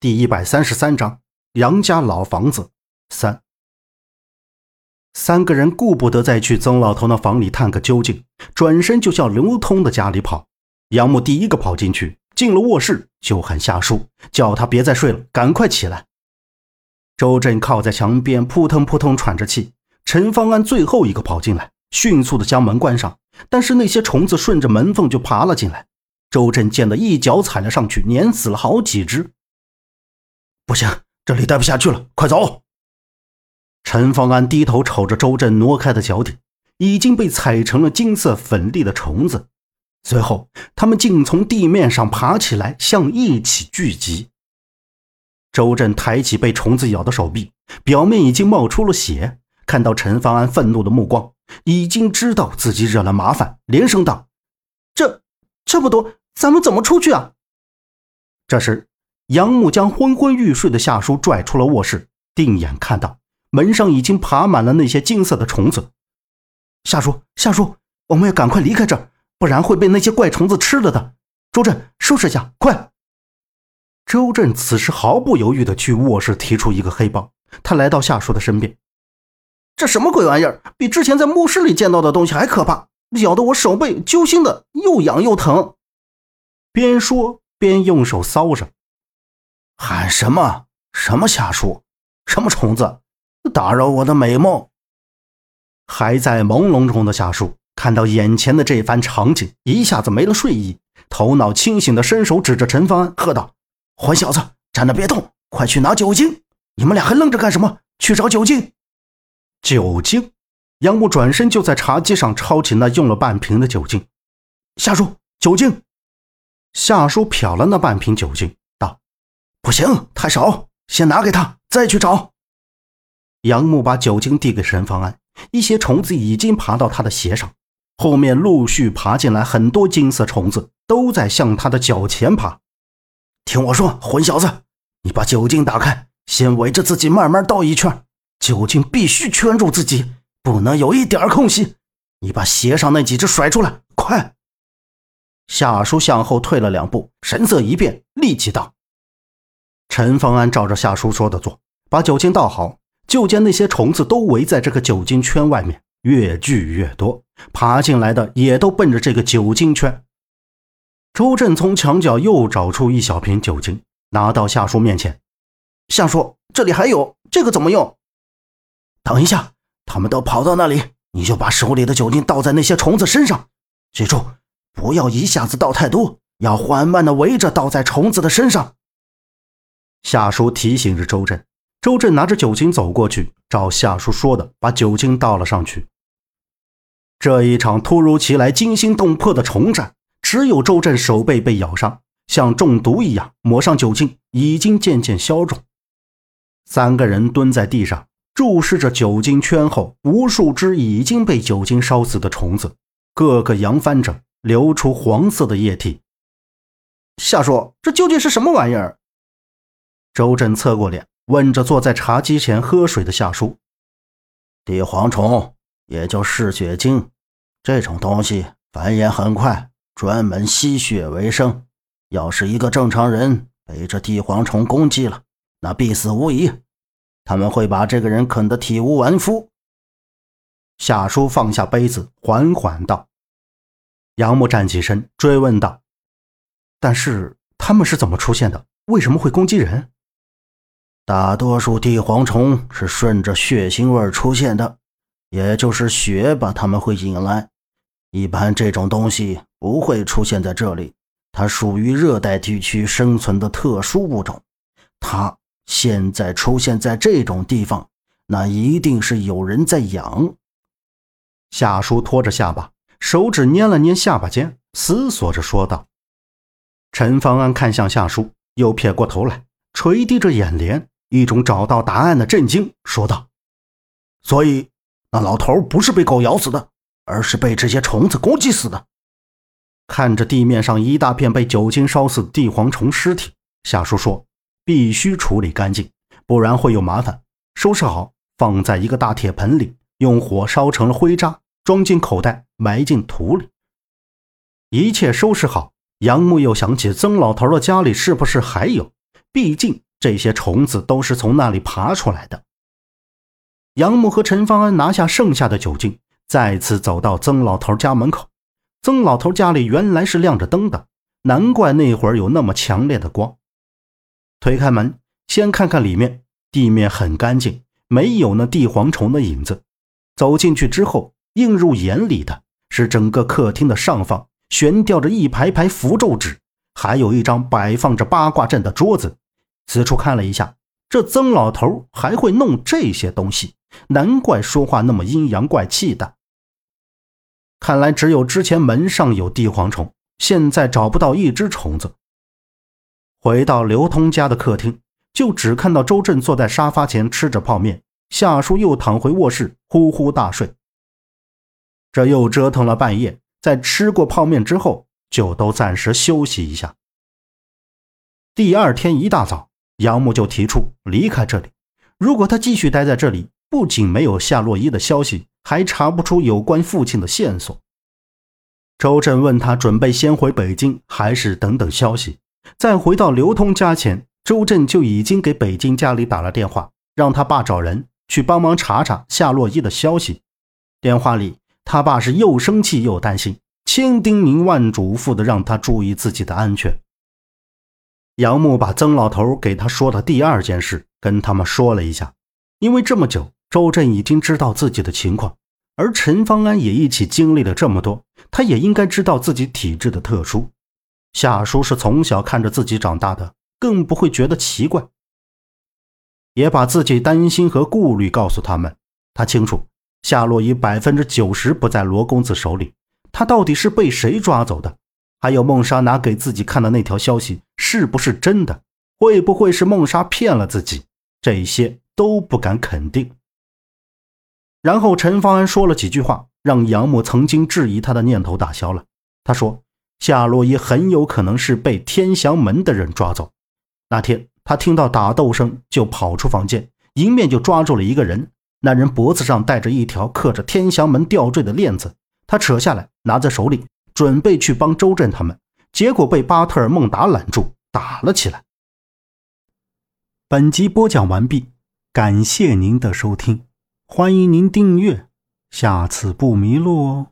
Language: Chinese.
第一百三十三章杨家老房子三。三个人顾不得再去曾老头那房里探个究竟，转身就向刘通的家里跑。杨木第一个跑进去，进了卧室就喊夏叔，叫他别再睡了，赶快起来。周震靠在墙边，扑腾扑腾喘着气。陈方安最后一个跑进来，迅速的将门关上，但是那些虫子顺着门缝就爬了进来。周震见得一脚踩了上去，碾死了好几只。不行，这里待不下去了，快走！陈方安低头瞅着周震挪开的脚底，已经被踩成了金色粉粒的虫子。随后，他们竟从地面上爬起来，向一起聚集。周震抬起被虫子咬的手臂，表面已经冒出了血。看到陈方安愤怒的目光，已经知道自己惹了麻烦，连声道：“这这么多，咱们怎么出去啊？”这时。杨木将昏昏欲睡的夏叔拽出了卧室，定眼看到门上已经爬满了那些金色的虫子。夏叔，夏叔，我们要赶快离开这儿，不然会被那些怪虫子吃了的。周震，收拾一下，快！周震此时毫不犹豫地去卧室提出一个黑包，他来到夏叔的身边。这什么鬼玩意儿？比之前在墓室里见到的东西还可怕，咬得我手背揪心的又痒又疼。边说边用手搔着。喊什么？什么瞎说？什么虫子？打扰我的美梦！还在朦胧中的夏叔看到眼前的这番场景，一下子没了睡意，头脑清醒的伸手指着陈方安，喝道：“混小子，站着别动，快去拿酒精！你们俩还愣着干什么？去找酒精！”酒精！杨木转身就在茶几上抄起那用了半瓶的酒精。夏叔，酒精！夏叔瞟了那半瓶酒精。不行，太少，先拿给他，再去找。杨木把酒精递给沈方安，一些虫子已经爬到他的鞋上，后面陆续爬进来很多金色虫子，都在向他的脚前爬。听我说，混小子，你把酒精打开，先围着自己慢慢倒一圈，酒精必须圈住自己，不能有一点空隙。你把鞋上那几只甩出来，快！夏叔向后退了两步，神色一变，立即道。陈方安照着夏叔说的做，把酒精倒好，就见那些虫子都围在这个酒精圈外面，越聚越多，爬进来的也都奔着这个酒精圈。周震从墙角又找出一小瓶酒精，拿到夏叔面前。夏叔，这里还有，这个怎么用？等一下，他们都跑到那里，你就把手里的酒精倒在那些虫子身上，记住，不要一下子倒太多，要缓慢的围着倒在虫子的身上。夏叔提醒着周震，周震拿着酒精走过去，照夏叔说的，把酒精倒了上去。这一场突如其来、惊心动魄的虫战，只有周震手背被咬伤，像中毒一样，抹上酒精，已经渐渐消肿。三个人蹲在地上，注视着酒精圈后无数只已经被酒精烧死的虫子，个个扬翻着，流出黄色的液体。夏叔，这究竟是什么玩意儿？周震侧过脸，问着坐在茶几前喝水的夏叔：“地蝗虫，也就嗜血精，这种东西繁衍很快，专门吸血为生。要是一个正常人被这地蝗虫攻击了，那必死无疑。他们会把这个人啃得体无完肤。”夏叔放下杯子，缓缓道：“杨木站起身，追问道：‘但是他们是怎么出现的？为什么会攻击人？’”大多数地蝗虫是顺着血腥味出现的，也就是血把它们会引来。一般这种东西不会出现在这里，它属于热带地区生存的特殊物种。它现在出现在这种地方，那一定是有人在养。夏叔托着下巴，手指捏了捏下巴尖，思索着说道。陈方安看向夏叔，又撇过头来，垂低着眼帘。一种找到答案的震惊，说道：“所以，那老头不是被狗咬死的，而是被这些虫子攻击死的。”看着地面上一大片被酒精烧死的地蝗虫尸体，夏叔说：“必须处理干净，不然会有麻烦。收拾好，放在一个大铁盆里，用火烧成了灰渣，装进口袋，埋进土里。”一切收拾好，杨木又想起曾老头的家里是不是还有？毕竟。这些虫子都是从那里爬出来的。杨木和陈方安拿下剩下的酒精，再次走到曾老头家门口。曾老头家里原来是亮着灯的，难怪那会儿有那么强烈的光。推开门，先看看里面，地面很干净，没有那地蝗虫的影子。走进去之后，映入眼里的是整个客厅的上方悬吊着一排排符咒纸，还有一张摆放着八卦阵的桌子。四处看了一下，这曾老头还会弄这些东西，难怪说话那么阴阳怪气的。看来只有之前门上有地黄虫，现在找不到一只虫子。回到刘通家的客厅，就只看到周震坐在沙发前吃着泡面，夏叔又躺回卧室呼呼大睡。这又折腾了半夜，在吃过泡面之后，就都暂时休息一下。第二天一大早，杨木就提出离开这里。如果他继续待在这里，不仅没有夏洛伊的消息，还查不出有关父亲的线索。周震问他准备先回北京，还是等等消息。在回到刘通家前，周震就已经给北京家里打了电话，让他爸找人去帮忙查查夏洛伊的消息。电话里，他爸是又生气又担心，千叮咛万嘱咐的让他注意自己的安全。杨木把曾老头给他说的第二件事跟他们说了一下，因为这么久，周震已经知道自己的情况，而陈方安也一起经历了这么多，他也应该知道自己体质的特殊。夏叔是从小看着自己长大的，更不会觉得奇怪。也把自己担心和顾虑告诉他们。他清楚夏洛伊百分之九十不在罗公子手里，他到底是被谁抓走的？还有孟莎拿给自己看的那条消息是不是真的？会不会是孟莎骗了自己？这些都不敢肯定。然后陈方安说了几句话，让杨木曾经质疑他的念头打消了。他说。夏洛伊很有可能是被天祥门的人抓走。那天他听到打斗声，就跑出房间，迎面就抓住了一个人。那人脖子上戴着一条刻着天祥门吊坠的链子，他扯下来拿在手里，准备去帮周震他们，结果被巴特尔孟达拦住，打了起来。本集播讲完毕，感谢您的收听，欢迎您订阅，下次不迷路哦。